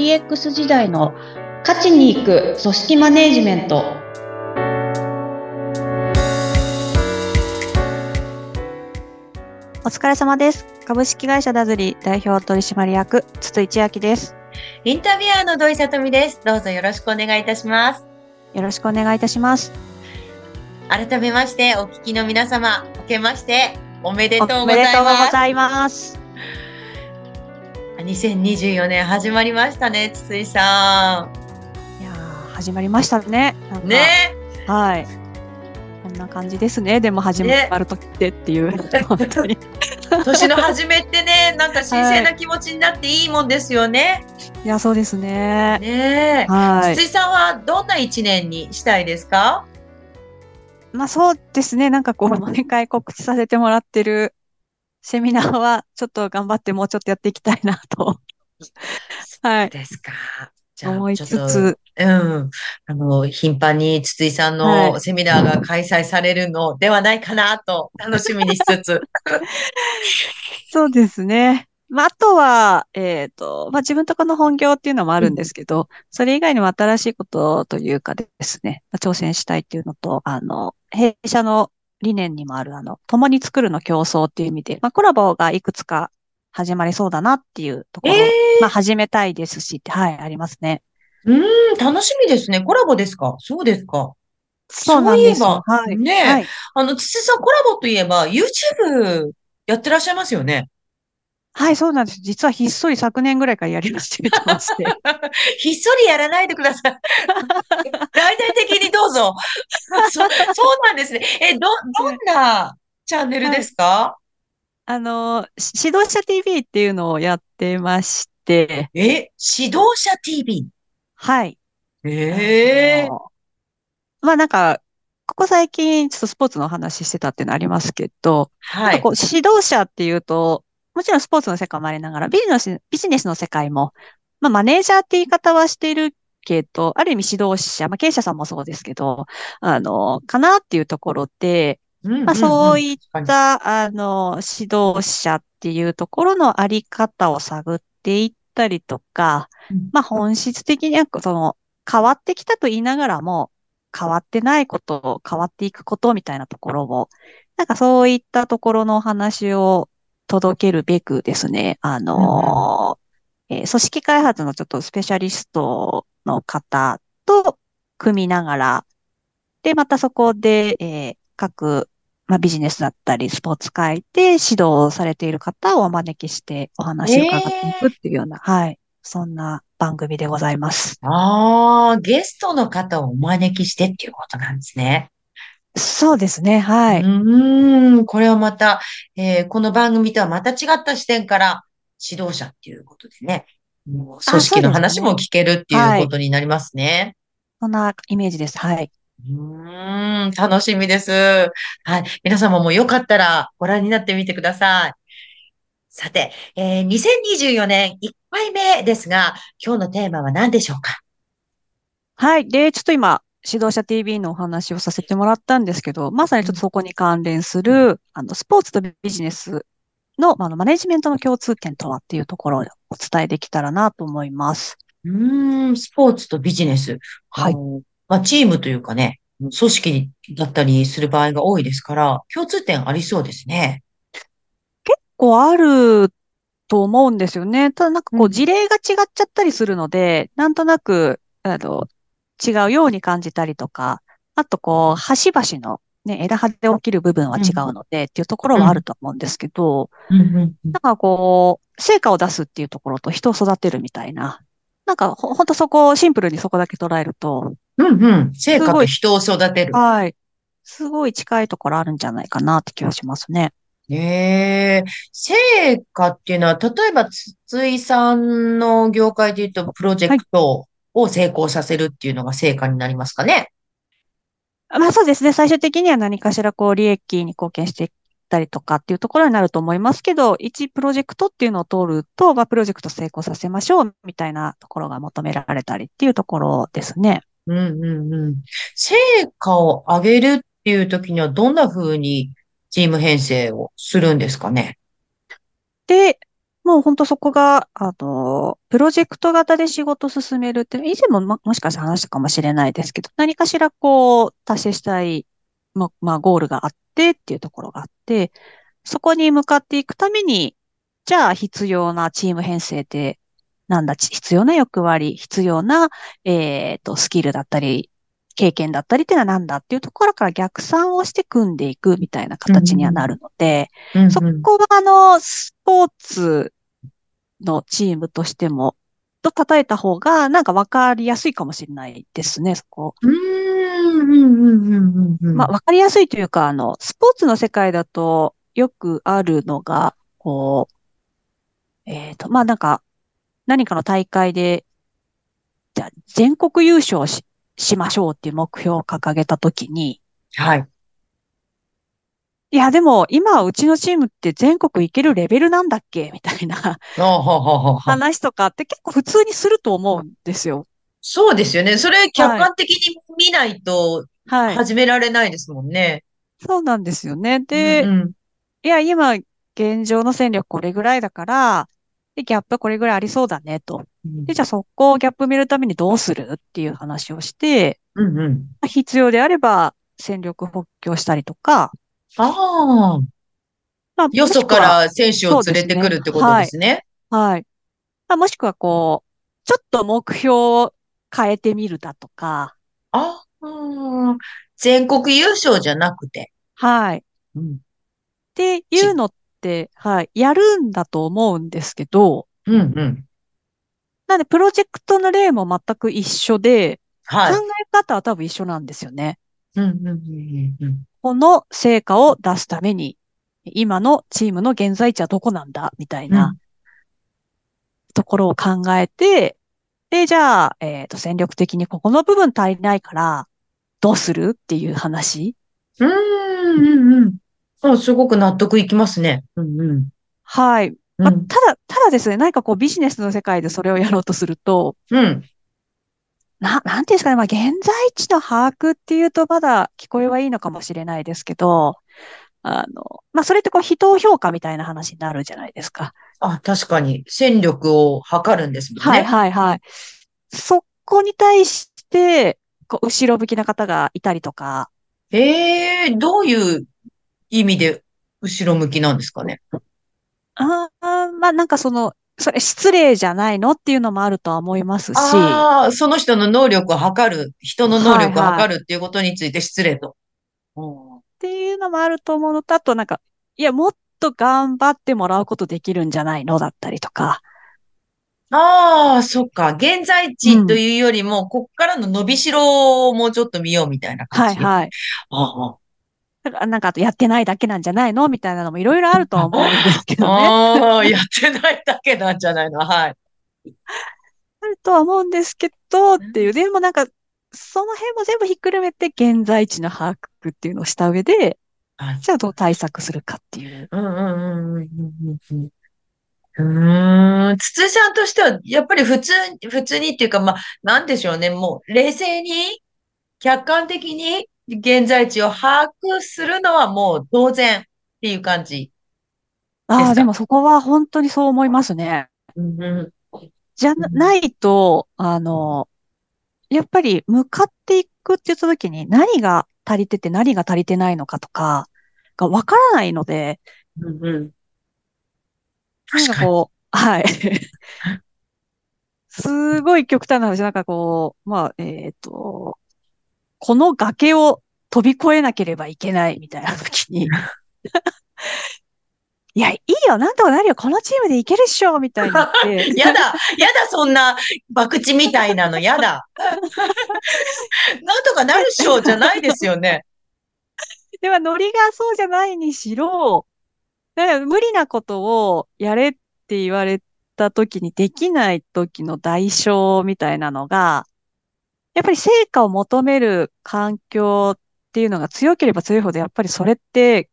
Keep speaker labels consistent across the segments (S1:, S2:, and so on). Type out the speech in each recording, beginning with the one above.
S1: DX 時代の勝ちに行く組織マネジメント
S2: お疲れ様です。株式会社ダズリ代表取締役、筒井千秋です。
S3: インタビュアーの土井さとみです。どうぞよろしくお願いいたします。
S2: よろしくお願いいたします。
S3: 改めまして、お聞きの皆様、明けまして、おめでとう
S2: お
S3: ござい
S2: めでとうご
S3: ます。
S2: ざいます。
S3: 2024年始まりましたね、筒井さ
S2: いやー始まりましたね。
S3: ね
S2: はい。こんな感じですね。でも始まるときってっていう、本当に。
S3: 年の初めってね、なんか新鮮な気持ちになっていいもんですよね。
S2: いや、そうですね。
S3: ねえ。
S2: はい
S3: 筒。井さんはどんな一年にしたいですか？
S2: まあそうですね。なんかこう、毎回告知させてもらってるセミナーは、ちょっと頑張ってもうちょっとやっていきたいなと。はい。
S3: ですか。
S2: 思いつ
S3: ちょっと
S2: つ、
S3: うん。あの、頻繁に筒井さん
S2: はい
S3: のセミナーが開催されるのではないかなと楽しみにしつつ。
S2: そうですね。まあ、あとは、えっと、まあ、自分とこの本業っていうのもあるんですけど、それ以外にも新しいことというかですね、まあ挑戦したいっていうのと、あの、弊社の理念にもある、あの、共に作るの競争っていう意味で、まあ、コラボがいくつか始まりそうだなっていうところ、
S3: ええ
S2: まあ、始めたいですしって、はい、ありますね。
S3: うーん、楽しみですね。コラボですか？そうですか。
S2: そうなんですよ。
S3: そういえば
S2: はい。
S3: ねえ
S2: はい。
S3: あの、筒井さんコラボといえば YouTube やってらっしゃいますよね。
S2: はい、そうなんです。実はひっそり昨年ぐらいからやり始めてまして。
S3: ひっそりやらないでください。大々的にどうぞ。そ、そうなんですね。え、ど、どんなチャンネルですか、
S2: あの、し指導者 TV っていうのをやってまして、
S3: え、指導者 TV。
S2: はい。
S3: ええ
S2: あのまあなんか、ここ最近ちょっとスポーツの話してたっていうのありますけど、
S3: はい。
S2: こう指導者っていうと、もちろんスポーツの世界もありながら、ビジネス、ビジネスの世界も、まあマネージャーって言い方はしてるけど、ある意味指導者、まあ経営者さんもそうですけど、あの、かなっていうところで、まあそういった、あの、指導者っていうところのあり方を探っていったりとか、
S3: うん。
S2: まあ本質的にはその変わってきたと言いながらも変わってないこと、変わっていくことみたいなところを、なんかそういったところのお話を届けるべくですね、あの、えー組織開発のちょっとスペシャリストの方と組みながら、で、またそこで、えー各、まあ、ビジネスだったり、スポーツ界で指導されている方をお招きしてお話を伺っていくっていうような、はい、そんな番組でございます。
S3: ああ、ゲストの方をお招きしてっていうことなんですね。
S2: そうですね、はい。
S3: うーん、これはまた、えーこの番組とはまた違った視点から指導者っていうことでね、もう組織の話も聞けるっていうことになりますね。
S2: そんなイメージです。はい。
S3: うーん、楽しみです。はい。皆様もよかったらご覧になってみてください。さて、えー2024年1回目ですが、今日のテーマは何でしょうか？
S2: はい。で、ちょっと今、指導者 TV のお話をさせてもらったんですけど、まさにちょっとそこに関連する、あの、スポーツとビジネスの、まああの、マネジメントの共通点とはっていうところをお伝えできたらなと思います。
S3: うーん、スポーツとビジネス。
S2: はい。
S3: まあ、チームというかね、組織だったりする場合が多いですから、共通点ありそうですね。
S2: 構あると思うんですよね。ただなんかこ
S3: う
S2: うん事例が違っちゃったりするので、なんとなく、あの、違うように感じたりとか、あとこう、端々のね、枝葉で起きる部分は違うのでっていうところはあると思うんですけど、なんかこう、成果を出すっていうところと人を育てるみたいな、なんかほ、ほんとそこ、シンプルにそこだけ捉えると、
S3: うんうん。成果
S2: すごい
S3: と人を育てる。
S2: はい。すごい近いところあるんじゃないかなって気がしますね。
S3: ええ成果っていうのは、例えば、筒井さんの業界で言うと、プロジェクトを成功させるっていうのが成果になりますかね？
S2: まあそうですね。最終的には何かしらこう利益に貢献していったりとかっていうところになると思いますけど、一プロジェクトっていうのを通ると、まあプロジェクト成功させましょうみたいなところが求められたりっていうところですね。
S3: うんうんうん。成果を上げるっていう時には、どんな風にチーム編成をするんですかね？
S2: で、もう本当そこが、あの、プロジェクト型で仕事を進めるって、以前も、ま、もしかして話したかもしれないですけど、何かしらこう、達成したい、ま、まあ、ゴールがあってっていうところがあって、そこに向かっていくために、じゃあ必要なチーム編成って、なんだ、ち必要な役割、必要な、えっと、スキルだったり、経験だったりっていうのは何だっていうところから逆算をして組んでいくみたいな形にはなるので、そ
S3: うんうん。
S2: こはあの、スポーツのチームとしても、と叩いた方がなんかわかりやすいかもしれないですね、そこ。
S3: うーん、うん、うん、うん、うん。
S2: まあ、わかりやすいというか、あの、スポーツの世界だとよくあるのが、こう、えっと、まあなんか、何かの大会で、じゃあ全国優勝し、しましょうっていう目標を掲げたときに、
S3: はい。
S2: いや、でも今うちのチームって全国行けるレベルなんだっけ？みたいな話とかって結構普通にすると思うんですよ。
S3: そうですよね。それ客観的に見ないと
S2: はい。
S3: 始められないですもんね。
S2: そうなんですよね。で、
S3: うんうん
S2: いや、今、現状の戦力これぐらいだから、で、ギャップこれぐらいありそうだね、と。
S3: うん
S2: で、じゃあそこをギャップ見るためにどうするっていう話をして、
S3: うんうん。
S2: まあ必要であれば戦力補強したりとか、
S3: ああ、
S2: まあ、
S3: よそから選手を連れてくるってことですね。
S2: はい。まあ、もしくはこう、ちょっと目標を変えてみるだとか、
S3: あうん全国優勝じゃなくて。
S2: はい。っ
S3: うん
S2: ていうのって、はい、やるんだと思うんですけど、
S3: うんうん。
S2: なんでプロジェクトの例も全く一緒で、
S3: はい。
S2: 考え方は多分一緒なんですよね。
S3: うんうんうんうん
S2: この成果を出すために、今のチームの現在地はどこなんだみたいなところを考えて、で、じゃあ、えっと、戦力的にここの部分足りないから、どうする？っていう話。
S3: うん。うんうんすごく納得いきますね。うんうん。
S2: はい。
S3: う
S2: まあ、
S3: ん
S2: ただ、ただですね、何かこうビジネスの世界でそれをやろうとすると、
S3: うん。
S2: な、なんていうんですかね、まあ、現在地の把握っていうとまだ聞こえはいいのかもしれないですけど、あの、まあ、それってこう人を評価みたいな話になるじゃないですか。
S3: あ、確かに戦力を測るんですもん
S2: はい
S3: ね。
S2: はいはい。そこに対して、こう、後ろ向きな方がいたりとか、
S3: ええどういう意味で後ろ向きなんですかね。
S2: ああ、まあなんかその、それ失礼じゃないのっていうのもあるとは思いますし、
S3: ああ、その人の能力を測る、人の能力を測るっていうことについて失礼と。うん
S2: っていうのもあると思うのと、あとなんか、いや、もっと頑張ってもらうことできるんじゃないのだったりとか、
S3: ああ、そっか。現在地というよりも、こっからの伸びしろをもうちょっと見ようみたいな感じ。
S2: はいはい。
S3: ああ
S2: なんかあとやってないだけなんじゃないの？みたいなのもいろいろあるとは思うんですけどね。
S3: ああ、やってないだけなんじゃないの？はい。
S2: あるとは思うんですけど、っていう。でもなんか、その辺も全部ひっくるめて現在地の把握っていうのをした上で、
S3: あ
S2: じゃあどう対策するかっていう。
S3: うんうんうんうんうんうん。うーん、筒井さん。としては、やっぱり普通、普通にっていうか、まあ、なん。でしょうね。もう、冷静に、客観的に、現在地を把握するのはもう当然っていう感じ。ですか？
S2: ああ、でもそこは本当にそう思いますね。
S3: うんう
S2: じゃないと、あの、やっぱり向かっていくって言った時に何が足りてて何が足りてないのかとかがわからないので、
S3: ん。うんうん。
S2: なんかこう、はい。すごい極端な話、なんかこう、まあ、えっと、この崖を飛び越えなければいけないみたいな時に、いや、いいよ、なんとかなるよ、このチームでいけるっしょ、みたいに言って、
S3: やだ、やだ、そんな、博打みたいなの、やだ。なんとかなるっしょ、じゃないですよね。
S2: では、ノリがそうじゃないにしろ、無理なことをやれって言われた時にできない時の代償みたいなのが、やっぱり成果を求める環境っていうのが強ければ強いほど、やっぱりそれって、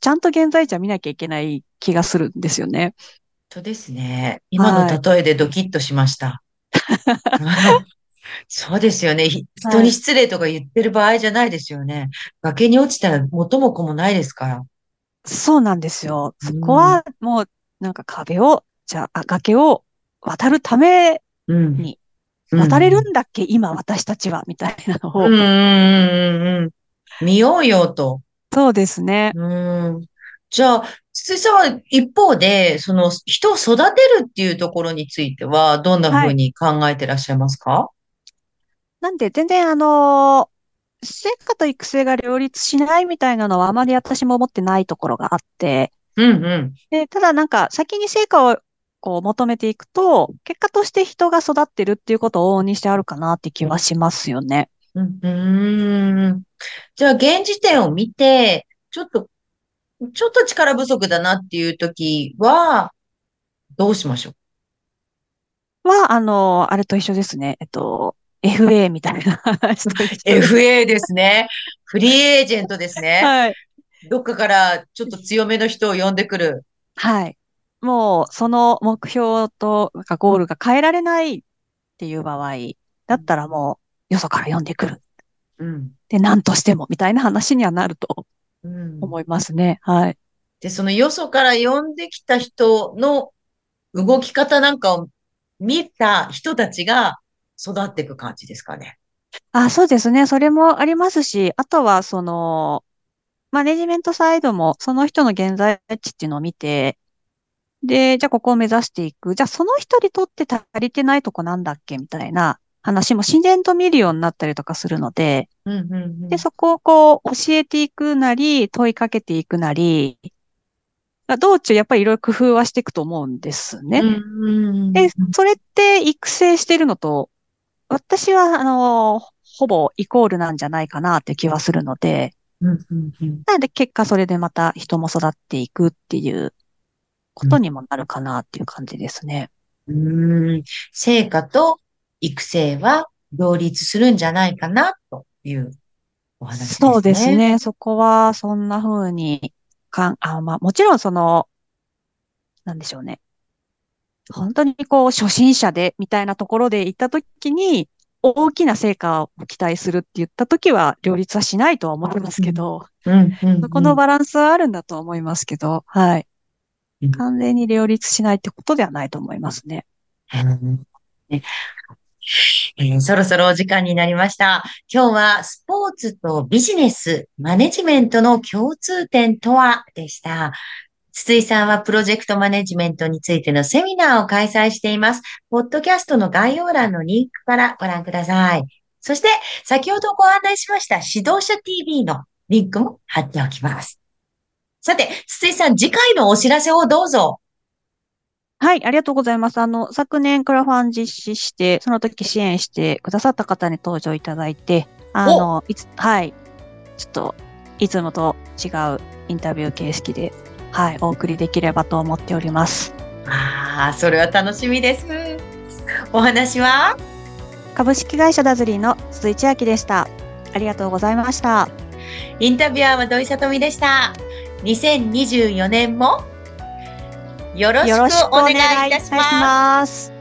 S2: ちゃんと現在地は見なきゃいけない気がするんですよね。
S3: そうですね。今の例えでドキッとしました。そうですよね。ひ人に失礼とか言ってる場合じゃないですよね。崖に落ちたら元も子もないですから。
S2: そうなんですよ。
S3: うん
S2: そこはもうなんか壁をじゃあ、あ崖を渡るため、
S3: うん
S2: に渡れるんだっけ、今私たちは、みたいなのを。
S3: うんうんうんうんうん。見ようよと。
S2: そうですね。
S3: うん。じゃあ、筒井さんは一方で、その人を育てるっていうところについては、どんな風に考えてらっしゃいますか？
S2: なんで、全然あの成果と育成が両立しないみたいなのはあまり私も思ってないところがあって、
S3: うんうん。
S2: で、ただなんか先に成果をこう求めていくと、結果として人が育ってるっていうことを往々にしてあるかなって気はしますよね。
S3: うんうん。じゃあ、現時点を見て、ちょっと、ちょっと力不足だなっていう時は、どうしましょう？
S2: は、あのあれと一緒ですね。えっと、FA みたいな話と一緒です
S3: ?FA ですね。フリーエージェントですね。
S2: はい。
S3: どっかからちょっと強めの人を呼んでくる。
S2: はい。もう、その目標となんかゴールが変えられないっていう場合、だったらもう、よそから呼んでくる。
S3: うん。
S2: で、何としても、みたいな話にはなると
S3: うん。
S2: 思いますね。はい。
S3: で、そのよそから呼んできた人の動き方なんかを見た人たちが育っていく感じですかね。
S2: あ、そうですね。それもありますし、あとは、その、マネジメントサイドも、その人の現在地っていうのを見て、で、じゃあここを目指していく。じゃあその人にとって足りてないとこなんだっけみたいな話も自然と見るようになったりとかするので、
S3: うんうんうん。
S2: で、そこをこう教えていくなり、問いかけていくなり、道中やっぱりいろいろ工夫はしていくと思うんですね。
S3: うんうんうん
S2: で、それって育成してるのと、私は、あの、ほぼイコールなんじゃないかなって気はするので、
S3: うんうんうん
S2: なので結果それでまた人も育っていくっていうことにもなるかなっていう感じですね。
S3: うーん、成果と育成は両立するんじゃないかなというお話ですね。
S2: そうです。ね。そこはそんな風にかん、あ、まあもちろんその、なんでしょうね。本当にこう初心者でみたいなところで行った時に大きな成果を期待するって言った時は両立はしないとは思いますけど、
S3: うんうんうん
S2: そこのバランスはあるんだと思いますけど、はい
S3: うん。
S2: 完全に両立しないってことではないと思いますね。
S3: うんねえーそろそろお時間になりました。今日はスポーツとビジネス、マネジメントの共通点とはでした。筒井さんはプロジェクトマネジメントについてのセミナーを開催しています。ポッドキャストの概要欄のリンクからご覧ください。そして、先ほどご案内しました指導者 TV のリンクも貼っておきます。さて、筒井さん、次回のお知らせをどうぞ。
S2: はい、ありがとうございます。あの、昨年クラファン実施して、その時支援してくださった方に登場いただいて、あの、いつ、はい、ちょっと、いつもと違うインタビュー形式で、はい、お送りできればと思っております。
S3: ああ、それは楽しみです。お話は？
S2: 株式会社ダズリーの鈴井千秋でした。ありがとうございました。
S3: インタビュアーは土井さとみでした。2024年もよろしく
S2: お
S3: 願
S2: いいたし。ます。